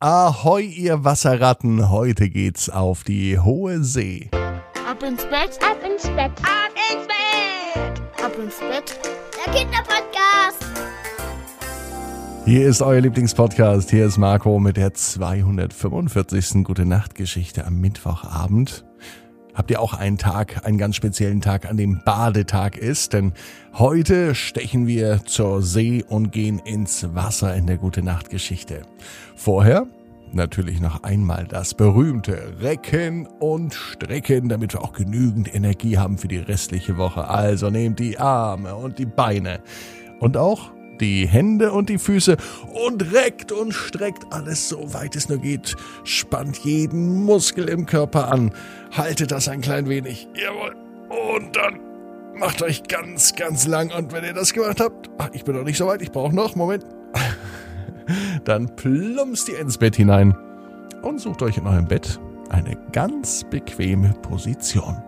Ahoi, ihr Wasserratten, heute geht's auf die hohe See. Ab ins Bett, ab ins Bett, ab ins Bett, ab ins Bett. Der Kinderpodcast. Hier ist euer Lieblingspodcast. Hier ist Marco mit der 245. Gute Nacht Geschichte am Mittwochabend. Habt ihr auch einen Tag, einen ganz speziellen Tag, an dem Badetag ist? Denn heute stechen wir zur See und gehen ins Wasser in der Gute Nacht Geschichte. Vorher natürlich noch einmal das berühmte Recken und Strecken, damit wir auch genügend Energie haben für die restliche Woche. Also nehmt die Arme und die Beine und auch die Hände und die Füße und reckt und streckt alles so weit es nur geht. Spannt jeden Muskel im Körper an. Haltet das ein klein wenig. Jawohl. Und dann macht euch ganz, ganz lang. Und wenn ihr das gemacht habt, ach, ich bin noch nicht so weit, ich brauche noch, Moment. Dann plumpst ihr ins Bett hinein und sucht euch in eurem Bett eine ganz bequeme Position.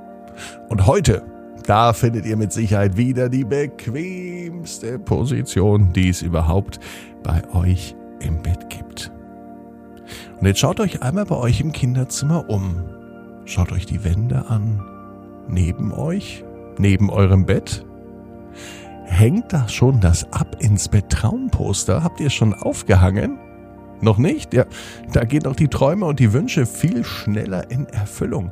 Und heute da findet ihr mit Sicherheit wieder die bequemste Position, die es überhaupt bei euch im Bett gibt. Und jetzt schaut euch einmal bei euch im Kinderzimmer um. Schaut euch die Wände an. Neben euch, neben eurem Bett. Hängt da schon das Ab ins Bett Traumposter? Habt ihr schon aufgehangen? Noch nicht? Ja, da gehen doch die Träume und die Wünsche viel schneller in Erfüllung.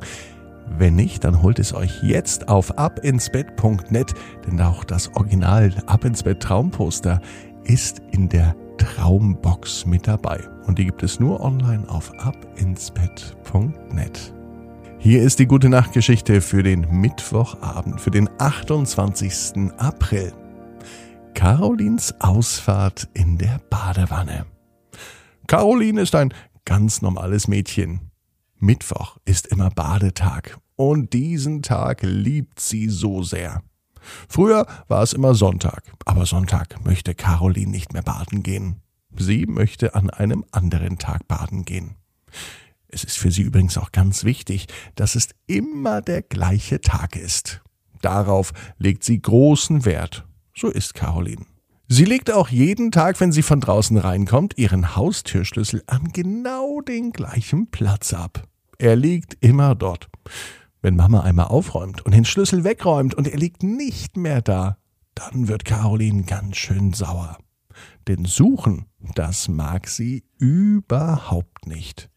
Wenn nicht, dann holt es euch jetzt auf abinsbett.net, denn auch das Original Ab Traumposter ist in der Traumbox mit dabei. Und die gibt es nur online auf abinsbett.net. Hier ist die gute Nachtgeschichte für den Mittwochabend, für den 28. April. Carolins Ausfahrt in der Badewanne. Caroline ist ein ganz normales Mädchen. Mittwoch ist immer Badetag und diesen Tag liebt sie so sehr. Früher war es immer Sonntag, aber Sonntag möchte Caroline nicht mehr baden gehen. Sie möchte an einem anderen Tag baden gehen. Es ist für sie übrigens auch ganz wichtig, dass es immer der gleiche Tag ist. Darauf legt sie großen Wert. So ist Caroline. Sie legt auch jeden Tag, wenn sie von draußen reinkommt, ihren Haustürschlüssel an genau den gleichen Platz ab. Er liegt immer dort. Wenn Mama einmal aufräumt und den Schlüssel wegräumt und er liegt nicht mehr da, dann wird Caroline ganz schön sauer. Denn suchen, das mag sie überhaupt nicht.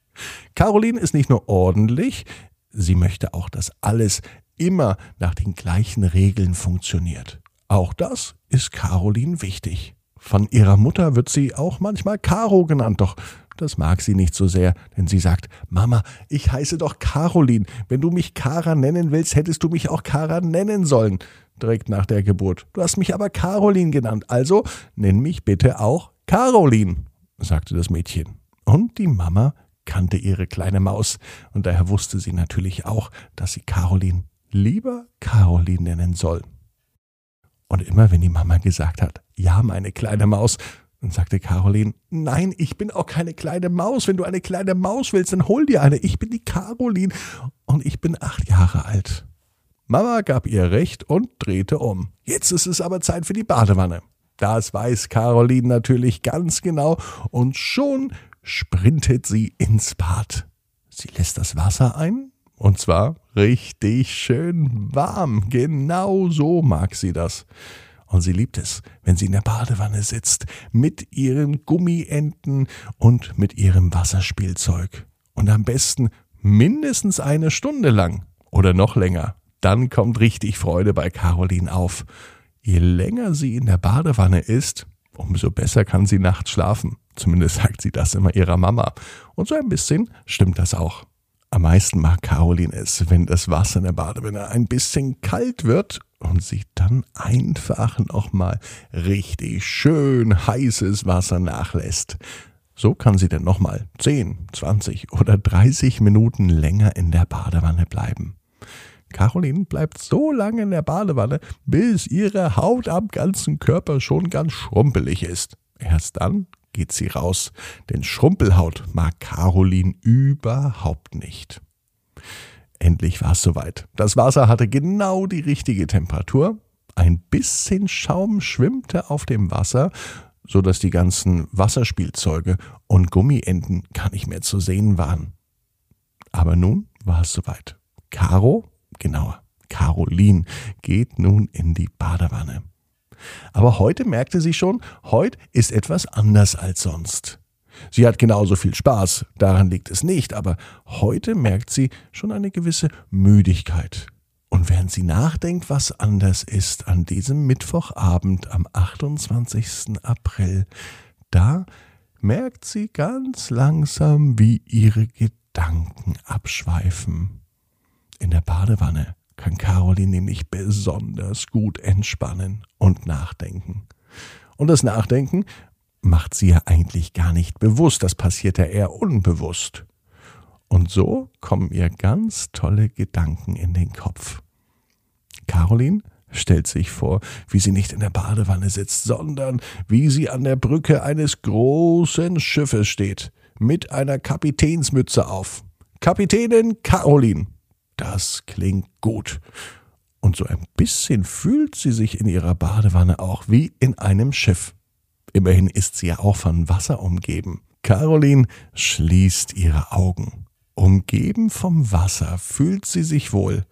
Caroline ist nicht nur ordentlich, sie möchte auch, dass alles immer nach den gleichen Regeln funktioniert. Auch das ist Caroline wichtig. Von ihrer Mutter wird sie auch manchmal Caro genannt, doch das mag sie nicht so sehr, denn sie sagt, Mama, ich heiße doch Caroline. Wenn du mich Kara nennen willst, hättest du mich auch Kara nennen sollen. Direkt nach der Geburt. Du hast mich aber Caroline genannt, also nenn mich bitte auch Caroline, sagte das Mädchen. Und die Mama kannte ihre kleine Maus, und daher wusste sie natürlich auch, dass sie Caroline lieber Caroline nennen soll. Und immer wenn die Mama gesagt hat, ja, meine kleine Maus, dann sagte Caroline, nein, ich bin auch keine kleine Maus. Wenn du eine kleine Maus willst, dann hol dir eine. Ich bin die Caroline und ich bin acht Jahre alt. Mama gab ihr recht und drehte um. Jetzt ist es aber Zeit für die Badewanne. Das weiß Caroline natürlich ganz genau und schon sprintet sie ins Bad. Sie lässt das Wasser ein und zwar richtig schön warm. Genau so mag sie das. Und sie liebt es, wenn sie in der Badewanne sitzt, mit ihren Gummienten und mit ihrem Wasserspielzeug. Und am besten mindestens eine Stunde lang oder noch länger. Dann kommt richtig Freude bei Caroline auf. Je länger sie in der Badewanne ist, umso besser kann sie nachts schlafen. Zumindest sagt sie das immer ihrer Mama. Und so ein bisschen stimmt das auch. Am meisten mag Caroline es, wenn das Wasser in der Badewanne ein bisschen kalt wird und sich dann einfach nochmal richtig schön heißes Wasser nachlässt. So kann sie dann nochmal 10, 20 oder 30 Minuten länger in der Badewanne bleiben. Caroline bleibt so lange in der Badewanne, bis ihre Haut am ganzen Körper schon ganz schrumpelig ist. Erst dann geht sie raus, denn Schrumpelhaut mag Caroline überhaupt nicht. Endlich war es soweit. Das Wasser hatte genau die richtige Temperatur. Ein bisschen Schaum schwimmte auf dem Wasser, so dass die ganzen Wasserspielzeuge und Gummienten gar nicht mehr zu sehen waren. Aber nun war es soweit. Caro, genauer, Caroline geht nun in die Badewanne. Aber heute merkte sie schon, heute ist etwas anders als sonst. Sie hat genauso viel Spaß, daran liegt es nicht, aber heute merkt sie schon eine gewisse Müdigkeit. Und während sie nachdenkt, was anders ist an diesem Mittwochabend am 28. April, da merkt sie ganz langsam, wie ihre Gedanken abschweifen. In der Badewanne kann Caroline nämlich besonders gut entspannen und nachdenken. Und das Nachdenken macht sie ja eigentlich gar nicht bewusst, das passiert ja eher unbewusst. Und so kommen ihr ganz tolle Gedanken in den Kopf. Caroline stellt sich vor, wie sie nicht in der Badewanne sitzt, sondern wie sie an der Brücke eines großen Schiffes steht, mit einer Kapitänsmütze auf. Kapitänin Caroline. Das klingt gut. Und so ein bisschen fühlt sie sich in ihrer Badewanne auch wie in einem Schiff. Immerhin ist sie ja auch von Wasser umgeben. Caroline schließt ihre Augen. Umgeben vom Wasser fühlt sie sich wohl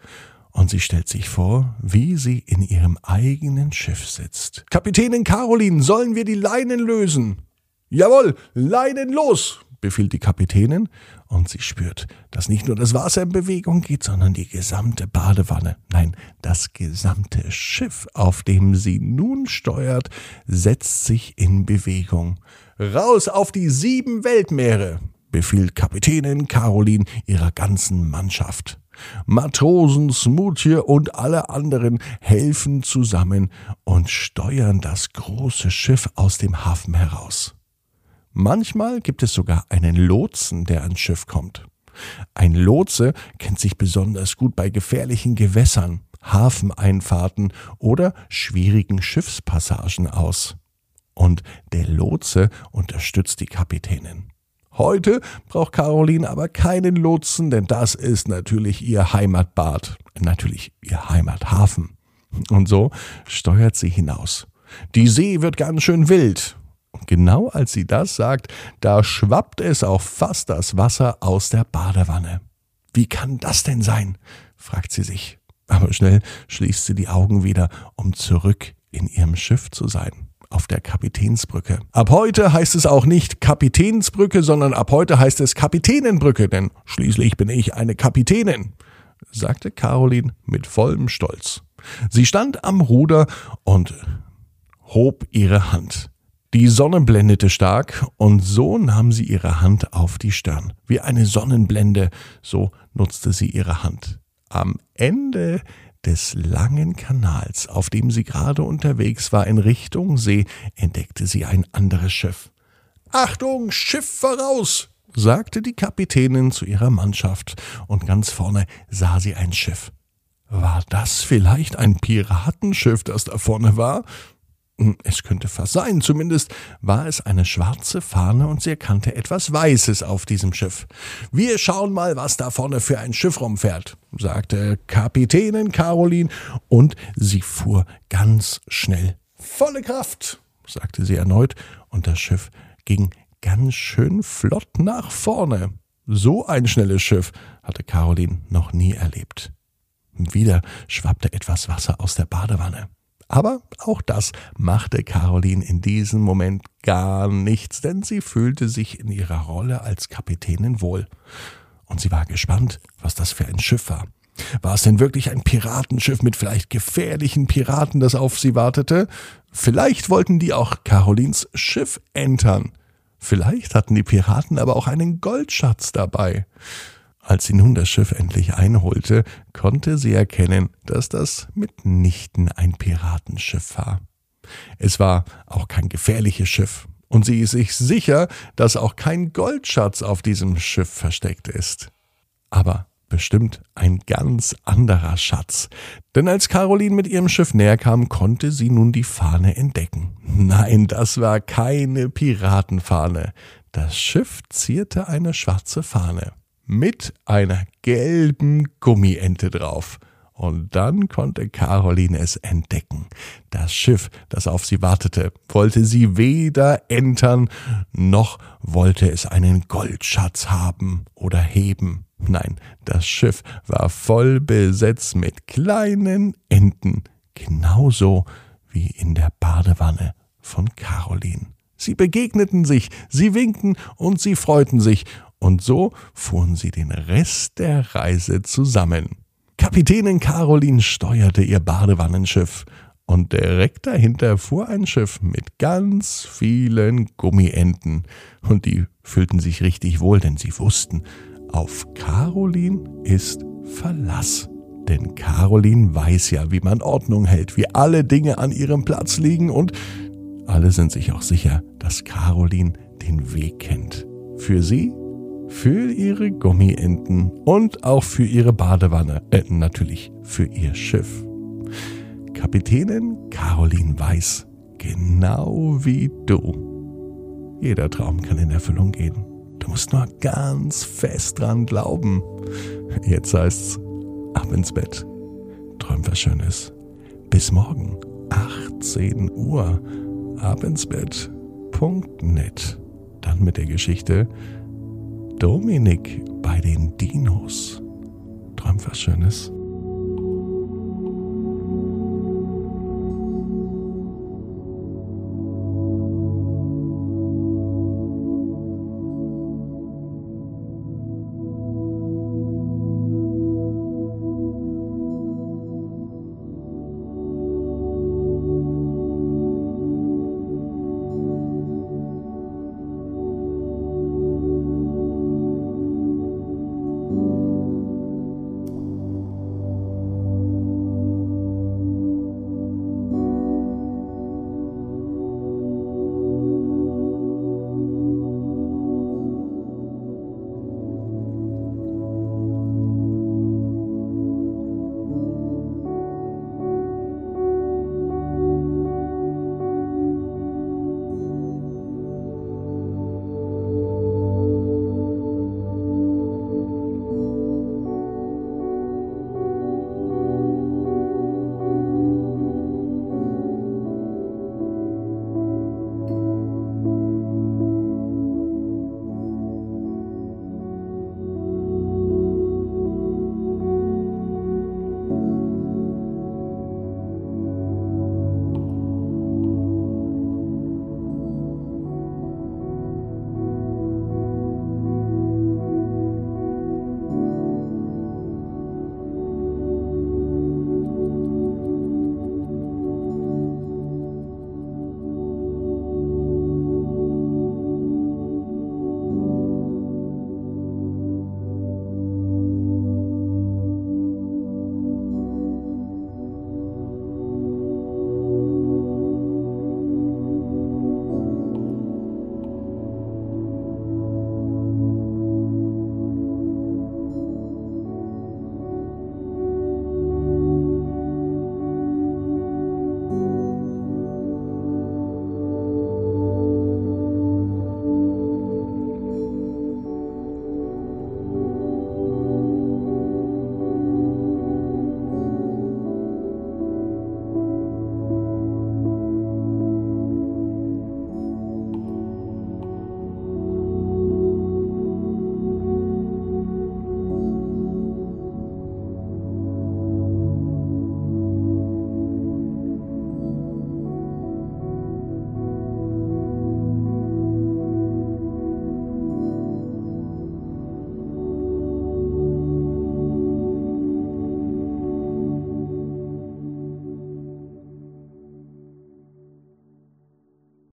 und sie stellt sich vor, wie sie in ihrem eigenen Schiff sitzt. Kapitänin Caroline, sollen wir die Leinen lösen? Jawohl, Leinen los! Befiehlt die Kapitänin, und sie spürt, dass nicht nur das Wasser in Bewegung geht, sondern die gesamte Badewanne, nein, das gesamte Schiff, auf dem sie nun steuert, setzt sich in Bewegung. Raus auf die sieben Weltmeere, befiehlt Kapitänin Caroline ihrer ganzen Mannschaft. Matrosen, Smoothie und alle anderen helfen zusammen und steuern das große Schiff aus dem Hafen heraus. Manchmal gibt es sogar einen Lotsen, der ans Schiff kommt. Ein Lotse kennt sich besonders gut bei gefährlichen Gewässern, Hafeneinfahrten oder schwierigen Schiffspassagen aus. Und der Lotse unterstützt die Kapitänin. Heute braucht Caroline aber keinen Lotsen, denn das ist natürlich ihr Heimatbad, natürlich ihr Heimathafen. Und so steuert sie hinaus. Die See wird ganz schön wild genau als sie das sagt, da schwappt es auch fast das Wasser aus der Badewanne. Wie kann das denn sein? fragt sie sich. Aber schnell schließt sie die Augen wieder, um zurück in ihrem Schiff zu sein auf der Kapitänsbrücke. Ab heute heißt es auch nicht Kapitänsbrücke, sondern ab heute heißt es Kapitänenbrücke, denn schließlich bin ich eine Kapitänin, sagte Caroline mit vollem Stolz. Sie stand am Ruder und hob ihre Hand. Die Sonne blendete stark, und so nahm sie ihre Hand auf die Stirn. Wie eine Sonnenblende, so nutzte sie ihre Hand. Am Ende des langen Kanals, auf dem sie gerade unterwegs war in Richtung See, entdeckte sie ein anderes Schiff. Achtung, Schiff voraus! sagte die Kapitänin zu ihrer Mannschaft, und ganz vorne sah sie ein Schiff. War das vielleicht ein Piratenschiff, das da vorne war? Hm, es könnte fast sein, zumindest war es eine schwarze Fahne und sie erkannte etwas Weißes auf diesem Schiff. Wir schauen mal, was da vorne für ein Schiff rumfährt, sagte Kapitänin Caroline, und sie fuhr ganz schnell. Volle Kraft, sagte sie erneut, und das Schiff ging ganz schön flott nach vorne. So ein schnelles Schiff hatte Caroline noch nie erlebt. Wieder schwappte etwas Wasser aus der Badewanne. Aber auch das machte Caroline in diesem Moment gar nichts, denn sie fühlte sich in ihrer Rolle als Kapitänin wohl. Und sie war gespannt, was das für ein Schiff war. War es denn wirklich ein Piratenschiff mit vielleicht gefährlichen Piraten, das auf sie wartete? Vielleicht wollten die auch Carolins Schiff entern. Vielleicht hatten die Piraten aber auch einen Goldschatz dabei. Als sie nun das Schiff endlich einholte, konnte sie erkennen, dass das mitnichten ein Piratenschiff war. Es war auch kein gefährliches Schiff, und sie ist sich sicher, dass auch kein Goldschatz auf diesem Schiff versteckt ist. Aber bestimmt ein ganz anderer Schatz. Denn als Caroline mit ihrem Schiff näher kam, konnte sie nun die Fahne entdecken. Nein, das war keine Piratenfahne. Das Schiff zierte eine schwarze Fahne mit einer gelben Gummiente drauf. Und dann konnte Caroline es entdecken. Das Schiff, das auf sie wartete, wollte sie weder entern, noch wollte es einen Goldschatz haben oder heben. Nein, das Schiff war voll besetzt mit kleinen Enten, genauso wie in der Badewanne von Caroline. Sie begegneten sich, sie winkten und sie freuten sich, und so fuhren sie den Rest der Reise zusammen. Kapitänin Caroline steuerte ihr Badewannenschiff und direkt dahinter fuhr ein Schiff mit ganz vielen Gummienten. Und die fühlten sich richtig wohl, denn sie wussten, auf Caroline ist Verlass. Denn Caroline weiß ja, wie man Ordnung hält, wie alle Dinge an ihrem Platz liegen und alle sind sich auch sicher, dass Caroline den Weg kennt. Für sie für ihre Gummienten und auch für ihre Badewanne, äh, natürlich für ihr Schiff. Kapitänin Caroline weiß, genau wie du. Jeder Traum kann in Erfüllung gehen. Du musst nur ganz fest dran glauben. Jetzt heißt's ab ins Bett. Träum was Schönes. Bis morgen, 18 Uhr. Ab ins Bett.net. Dann mit der Geschichte Dominik bei den Dinos. Träumt was Schönes.